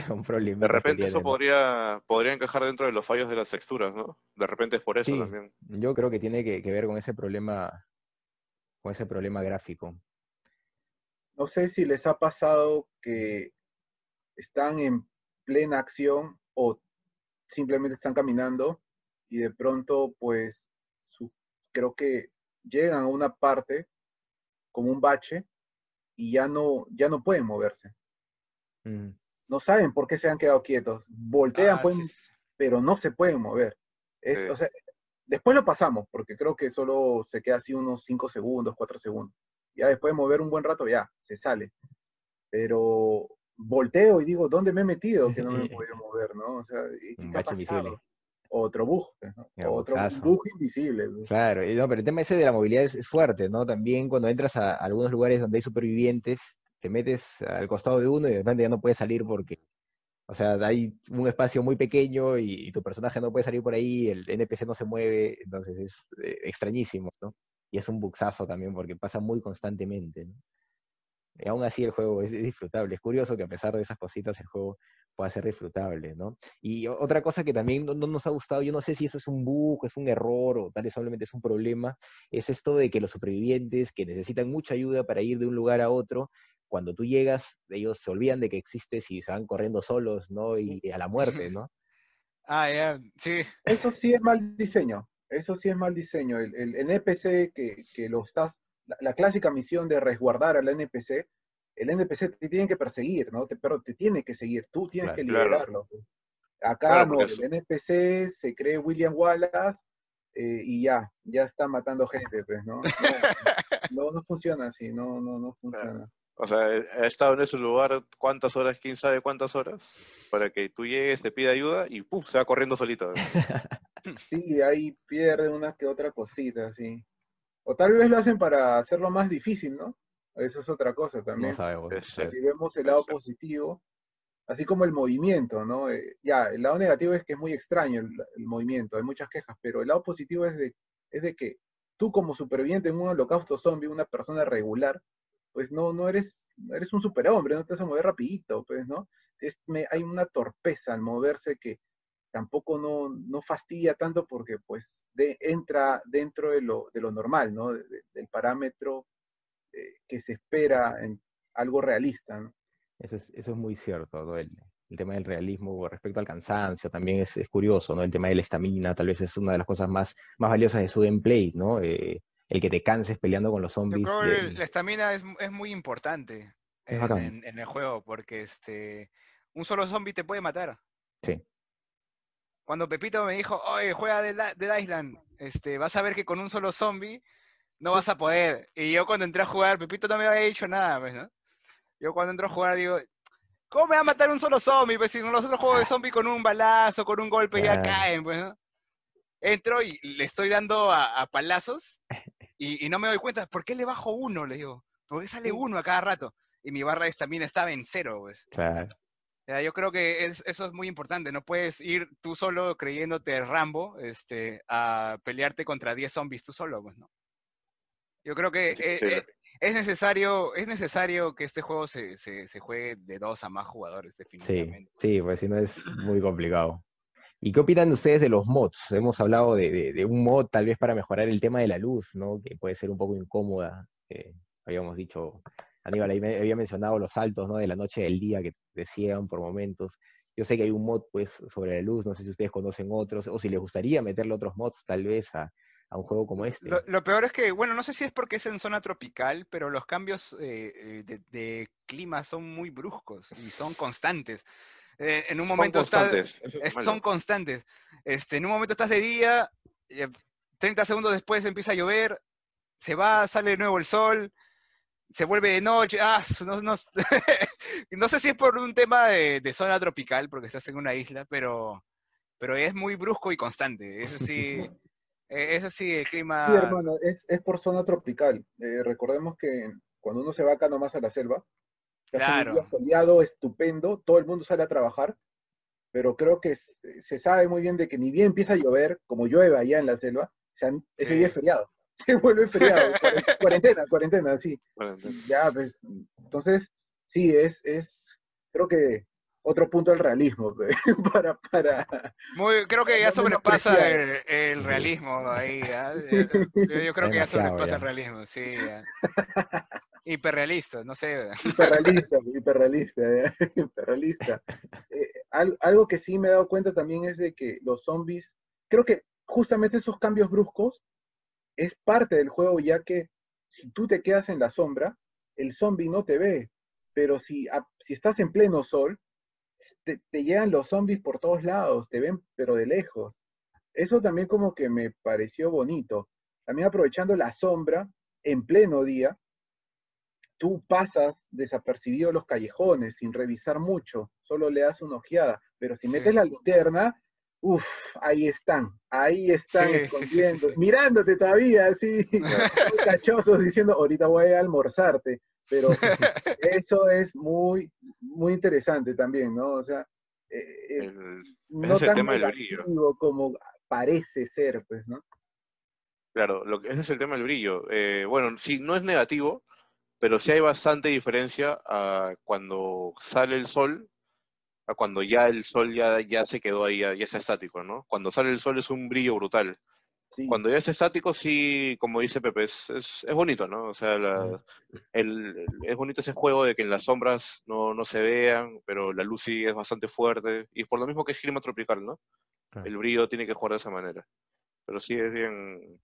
un problema. De repente eso podría, podría encajar dentro de los fallos de las texturas, ¿no? De repente es por eso también. Yo creo que tiene que, ver con ese problema, con ese problema gráfico. No sé si les ha pasado que están en plena acción o simplemente están caminando y de pronto, pues, creo que llegan a una parte como un bache y ya no, ya no pueden moverse. Mm no saben por qué se han quedado quietos. Voltean, ah, pero no se pueden mover. después lo pasamos, porque creo que solo se queda así unos 5 segundos, 4 segundos. Ya después de mover un buen rato, ya, se sale. Pero volteo y digo, ¿dónde me he metido que no me he podido mover, no? O sea, ¿qué ha pasado? Otro bug, pues, otro bug invisible. Claro, no, pero el tema ese de la movilidad es, fuerte, ¿no? También cuando entras a algunos lugares donde hay supervivientes, te metes al costado de uno y de repente ya no puedes salir porque, o sea, hay un espacio muy pequeño y, tu personaje no puede salir por ahí, el NPC no se mueve, entonces es eh, extrañísimo, ¿no? Y es un buxazo también porque pasa muy constantemente, ¿no? Y aún así el juego es, disfrutable. Es curioso que a pesar de esas cositas el juego pueda ser disfrutable, ¿no? Y otra cosa que también no, nos ha gustado, yo no sé si eso es un bug, es un error o tal vez solamente es un problema, es esto de que los supervivientes que necesitan mucha ayuda para ir de un lugar a otro, cuando tú llegas, ellos se olvidan de que existes y se van corriendo solos, ¿no? Y a la muerte, ¿no? ah, ya, sí. Eso sí es mal diseño, eso sí es mal diseño. El, NPC que, lo estás, la, clásica misión de resguardar al NPC, el NPC te tiene que perseguir, ¿no? pero te tiene que seguir, tú tienes que liderarlo. Pues. Acá no, el NPC se cree William Wallace eh, y ya, ya está matando gente, pues, ¿no? No, no, funciona así, no, no, no funciona. O sea, ha estado en ese lugar cuántas horas, quién sabe cuántas horas, para que tú llegues, te pida ayuda y ¡pum! se va corriendo solito. sí, ahí pierde una que otra cosita, sí. O tal vez lo hacen para hacerlo más difícil, ¿no? Eso es otra cosa también. Si vemos el lado positivo, así como el movimiento, ¿no? Eh, ya, el lado negativo es que es muy extraño el, movimiento, hay muchas quejas, pero el lado positivo es de, es de que tú como superviviente en un holocausto zombie, una persona regular, pues no, no eres, eres un superhombre, no te vas a mover rapidito, pues, ¿no? hay una torpeza al moverse que tampoco no, no fastidia tanto porque pues entra dentro de lo, de lo normal, ¿no? del parámetro eh, que se espera en algo realista, ¿no? Eso es, eso es muy cierto, el, tema del realismo respecto al cansancio también es, curioso, ¿no? El tema de la estamina tal vez es una de las cosas más, más valiosas de su gameplay, ¿no? Eh, el que te canses peleando con los zombies. la estamina es, es, muy importante en, el juego, porque este un solo zombie te puede matar. Sí. Cuando Pepito me dijo, oye, juega de, de Island, este, vas a ver que con un solo zombie no vas a poder. Y yo cuando entré a jugar, Pepito no me había dicho nada, pues, ¿no? Yo cuando entro a jugar digo, ¿cómo me va a matar un solo zombie? Pues si los otros juegos de zombie con un balazo, con un golpe ya caen, pues, ¿no? Entro y le estoy dando a, palazos y, no me doy cuenta, ¿por qué le bajo uno? Le digo, ¿por qué sale uno a cada rato? Y mi barra de estamina estaba en cero, pues. Claro. yo creo que eso es muy importante. No puedes ir tú solo creyéndote Rambo este, a pelearte contra 10 zombies tú solo, pues, ¿no? Yo creo que eh, es necesario, es necesario que este juego se, se, se, juegue de dos a más jugadores, definitivamente. Sí, sí, pues si no es muy complicado. ¿Y qué opinan ustedes de los mods? Hemos hablado de, un mod tal vez para mejorar el tema de la luz, ¿no? Que puede ser un poco incómoda. habíamos dicho, Aníbal había mencionado los saltos, ¿no? De la noche del día que decían por momentos. Yo sé que hay un mod, pues, sobre la luz. No sé si ustedes conocen otros o si les gustaría meterle otros mods, tal vez, a, a un juego como este. Lo, peor es que, bueno, no sé si es porque es en zona tropical, pero los cambios eh, eh, de, clima son muy bruscos y son constantes. Eh, en un momento constantes, son constantes. Este, en un momento estás de día, 30 segundos después empieza a llover, se va, sale de nuevo el sol, se vuelve de noche. Ah, no, no, no sé si es por un tema de, de, zona tropical, porque estás en una isla, pero, pero es muy brusco y constante. Eso sí. Eh, eso sí, el clima... Sí, hermano, es, por zona tropical. Eh, recordemos que cuando uno se va acá nomás a la selva, claro. un día soleado, estupendo, todo el mundo sale a trabajar, pero creo que se sabe muy bien de que ni bien empieza a llover, como llueve allá en la selva, ese día es feriado. Se vuelve feriado, cuarentena, cuarentena, sí. Ya, pues, entonces, sí, es, es, creo que otro punto del realismo para, para Muy, creo que ya sobrepasa el, realismo ahí yo, creo que ya sobrepasa el realismo sí hiperrealista no sé hiperrealista hiperrealista hiperrealista eh, algo que sí me he dado cuenta también es de que los zombies creo que justamente esos cambios bruscos es parte del juego ya que si tú te quedas en la sombra el zombie no te ve pero si, si estás en pleno sol te, llegan los zombies por todos lados, te ven pero de lejos. Eso también como que me pareció bonito. También aprovechando la sombra en pleno día, tú pasas desapercibido los callejones sin revisar mucho, solo le das una ojeada, pero si metes la linterna, uff, ahí están, ahí están escondiendo, mirándote todavía, así, cachosos, diciendo, ahorita voy a almorzarte. Pero eso es muy, muy interesante también, ¿no? O sea, eh, eh, no tan negativo como parece ser, pues, ¿no? Claro, lo, ese es el tema del brillo. Eh, bueno, sí, no es negativo, pero sí hay bastante diferencia a cuando sale el sol, a cuando ya el sol ya, ya se quedó ahí, ya, está estático, ¿no? Cuando sale el sol es un brillo brutal. Cuando ya es estático, sí, como dice Pepe, es, es, bonito, ¿no? O sea, el, es bonito ese juego de que en las sombras no, no, se vean, pero la luz sí es bastante fuerte. Y por lo mismo que es clima tropical, ¿no? El brillo tiene que jugar de esa manera. Pero sí es bien.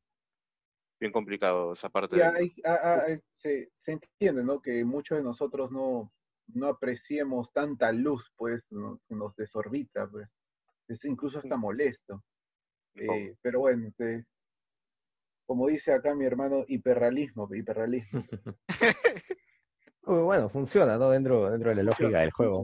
Bien complicado esa parte. se, entiende, ¿no? Que muchos de nosotros no, no apreciemos tanta luz, pues, que nos desorbita, pues. Es incluso hasta molesto. Eh, pero bueno, entonces, como dice acá mi hermano, hiperrealismo, hiperrealismo. bueno, funciona, ¿no? Dentro, dentro de la lógica del juego.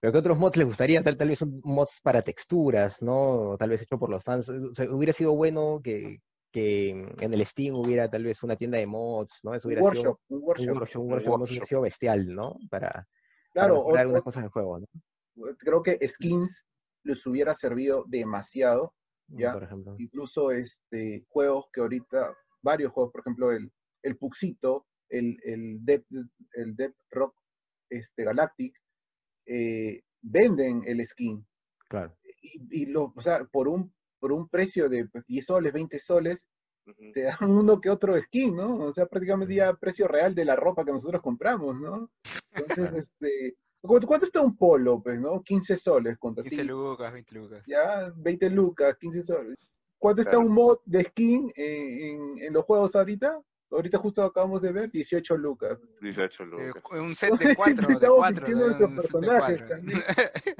Pero ¿qué otros mods les gustaría? Tal, tal vez un mods para texturas, ¿no? Tal vez hecho por los fans. hubiera sido bueno que, que en el Steam hubiera tal vez una tienda de mods, ¿no? Eso hubiera sido, un workshop. Un workshop, hubiera sido bestial, ¿no? Para, claro, para algunas cosas del juego, ¿no? Creo que skins les hubiera servido demasiado, ¿ya? Por ejemplo. Incluso este, juegos que ahorita, varios juegos, por ejemplo, el, el Puxito, el, el, Dead, el Dead Rock este, Galactic, eh, venden el skin. Claro. Y, lo, o sea, por un, por un precio de 10 pues, soles, 20 soles, te dan uno que otro skin, ¿no? O sea, prácticamente ya precio real de la ropa que nosotros compramos, ¿no? Entonces, este, ¿cuánto está un polo, pues, no? 15 soles. 15 lucas, 20 lucas. Ya, 20 lucas, 15 soles. ¿Cuánto está un mod de skin en, en, los juegos ahorita? Ahorita justo acabamos de ver 18 lucas. 18 lucas. un set de 4. Estamos vistiendo nuestros personajes también.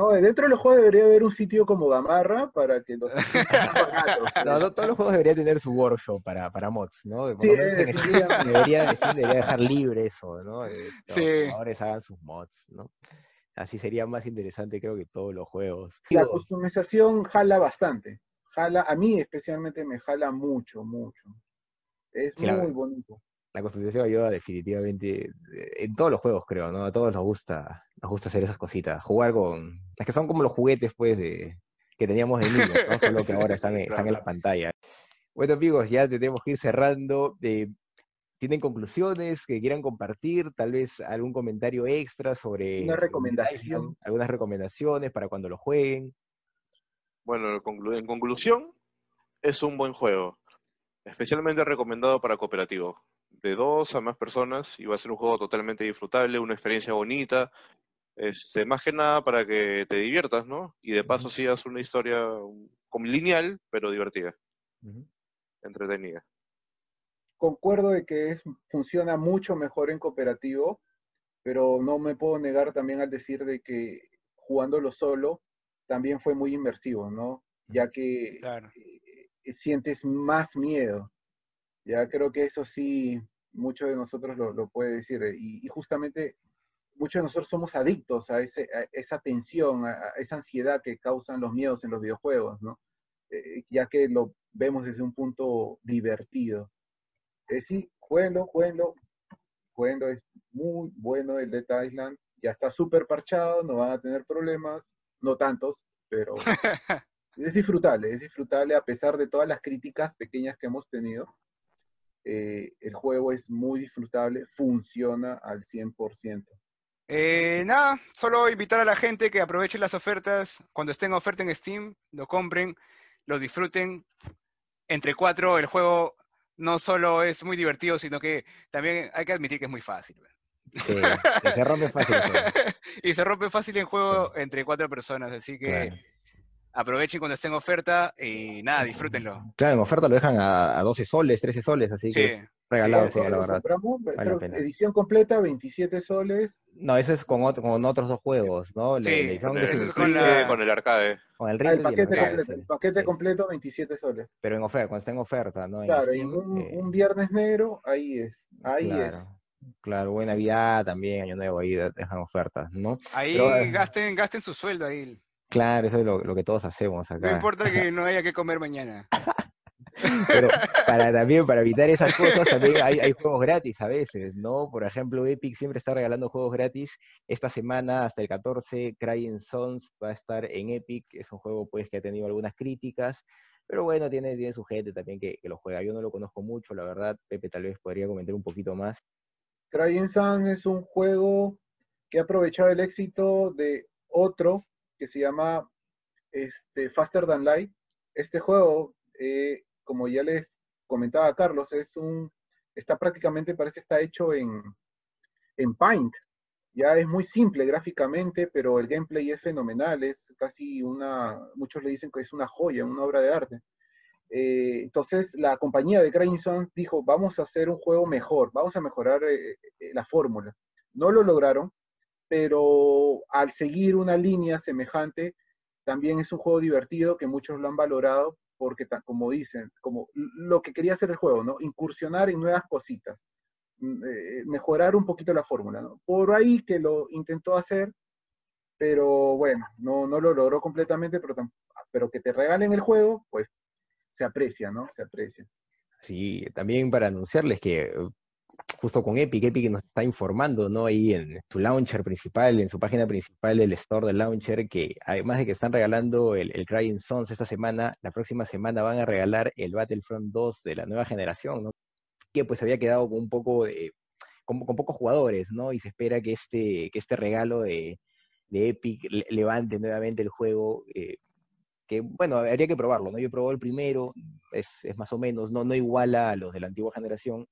No, dentro de los juegos debería haber un sitio como Gamarra para que los no, todos los juegos deberían tener su workshop para, para mods, ¿no? sí, debería, debería, dejar libre eso, ¿no? Sí. Los jugadores hagan sus mods, ¿no? Así sería más interesante, creo que todos los juegos. La customización jala bastante. Jala, a mí especialmente me jala mucho, mucho. Es muy bonito. La customización ayuda definitivamente eh, en todos los juegos, creo, ¿no? A todos nos gusta, nos gusta hacer esas cositas. Jugar con. Es que son como los juguetes, pues, de, que teníamos de niños, ¿no? Solo que ahora están, están en la pantalla. Bueno, amigos, ya tenemos que ir cerrando. Eh, ¿Tienen conclusiones que quieran compartir? Tal vez algún comentario extra sobre. Una recomendación. Algunas recomendaciones para cuando lo jueguen. Bueno, en conclusión, es un buen juego. Especialmente recomendado para cooperativo. De dos a más personas y va a ser un juego totalmente disfrutable, una experiencia bonita. Este, más que nada para que te diviertas, ¿no? Y de paso sigas una historia como lineal, pero divertida. Entretenida. Concuerdo de que es, funciona mucho mejor en cooperativo, pero no me puedo negar también al decir de que jugándolo solo también fue muy inmersivo, ¿no? Ya que eh, eh, sientes más miedo. Ya creo que eso sí, muchos de nosotros lo, lo puede decir. Eh, y, justamente muchos de nosotros somos adictos a, ese, esa tensión, a, esa ansiedad que causan los miedos en los videojuegos, ¿no? Eh, ya que lo vemos desde un punto divertido. sí, jueguenlo, jueguenlo. Jueguenlo es muy bueno el de Island. Ya está súper parchado, no van a tener problemas. No tantos, pero es disfrutable, es disfrutable a pesar de todas las críticas pequeñas que hemos tenido. Eh, el juego es muy disfrutable, funciona al 100%. Eh, nada, solo invitar a la gente que aproveche las ofertas. Cuando estén en oferta en Steam, lo compren, lo disfruten. Entre cuatro, el juego no solo es muy divertido, sino que también hay que admitir que es muy fácil. Sí, se rompe fácil. y se rompe fácil en juego entre cuatro personas, así que aprovechen cuando esté en oferta y nada, disfrútenlo. Claro, en oferta lo dejan a, 12 soles, 13 soles, así que regalado, sí, la verdad. edición completa, 27 soles. No, eso es con, con otros dos juegos, ¿no? Sí, con, el, con, el arcade. Con el, ah, el paquete, completo, el paquete completo, 27 soles. Pero en oferta, cuando está en oferta, ¿no? claro, y un, eh, un, viernes negro, ahí es, ahí es. Claro, buena Navidad también, Año Nuevo, ahí dejan ofertas, ¿no? Ahí eh, gasten, gasten su sueldo ahí. Claro, eso es lo, que todos hacemos acá. No importa que no haya que comer mañana. Pero para también, para evitar esas cosas, también hay, hay, juegos gratis a veces, ¿no? Por ejemplo, Epic siempre está regalando juegos gratis. Esta semana, hasta el 14, Crying Sons va a estar en Epic. Es un juego, pues, que ha tenido algunas críticas. Pero bueno, tiene, tiene su gente también que, que lo juega. Yo no lo conozco mucho, la verdad. Pepe tal vez podría comentar un poquito más. Crying Sun es un juego que ha aprovechado el éxito de otro que se llama este, Faster Than Light. Este juego, eh, como ya les comentaba Carlos, es un, está prácticamente, parece está hecho en, en Paint. Ya es muy simple gráficamente, pero el gameplay es fenomenal, es casi una, muchos le dicen que es una joya, una obra de arte. Eh, entonces la compañía de Crying dijo, vamos a hacer un juego mejor, vamos a mejorar eh, eh, la fórmula. No lo lograron, pero al seguir una línea semejante, también es un juego divertido que muchos lo han valorado porque, como dicen, como lo que quería hacer el juego, ¿no? Incursionar en nuevas cositas, mm, mejorar un poquito la fórmula. Por ahí que lo intentó hacer, pero bueno, no, no lo logró completamente, pero, pero que te regalen el juego, pues se aprecia, ¿no? Se aprecia. Sí, también para anunciarles que justo con Epic, Epic nos está informando, ¿no? Ahí en su launcher principal, en su página principal del store del launcher, que además de que están regalando el, Crying Sons esta semana, la próxima semana van a regalar el Battlefront 2 de la nueva generación, ¿no? Que pues había quedado con un poco de, con, pocos jugadores, ¿no? Y se espera que este, que este regalo de, Epic levante nuevamente el juego. Eh, que bueno, habría que probarlo, ¿no? Yo he probado el primero, es, más o menos, no, no iguala a los de la antigua generación,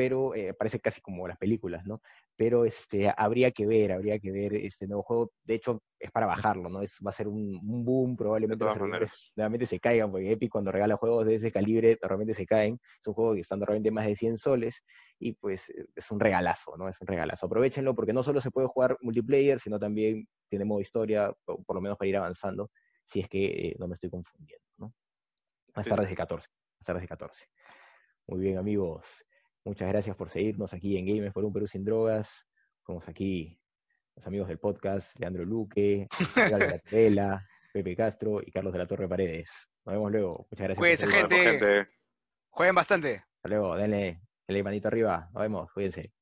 pero eh, parece casi como las películas, ¿no? Pero este, habría que ver, habría que ver este nuevo juego. De hecho, es para bajarlo, ¿no? Es, va a ser un, boom, probablemente los servidores nuevamente se caigan, porque Epic cuando regala juegos de ese calibre, normalmente se caen. Es un juego que está normalmente más de 100 soles, y pues es un regalazo, ¿no? Es un regalazo. Aprovechenlo porque no solo se puede jugar multiplayer, sino también tiene modo historia, por lo menos para ir avanzando si es que eh, no me estoy confundiendo, ¿no? Más tarde de 14, más tarde de 14. Muy bien, amigos. Muchas gracias por seguirnos aquí en Games por un Perú sin drogas. Somos aquí los amigos del podcast, Leandro Luque, de la Pepe Castro y Carlos de la Torre Paredes. Nos vemos luego. Muchas gracias. Cuídense, gente. gente. Jueguen bastante. Hasta luego. Denle, denle manito arriba. Nos vemos. Cuídense.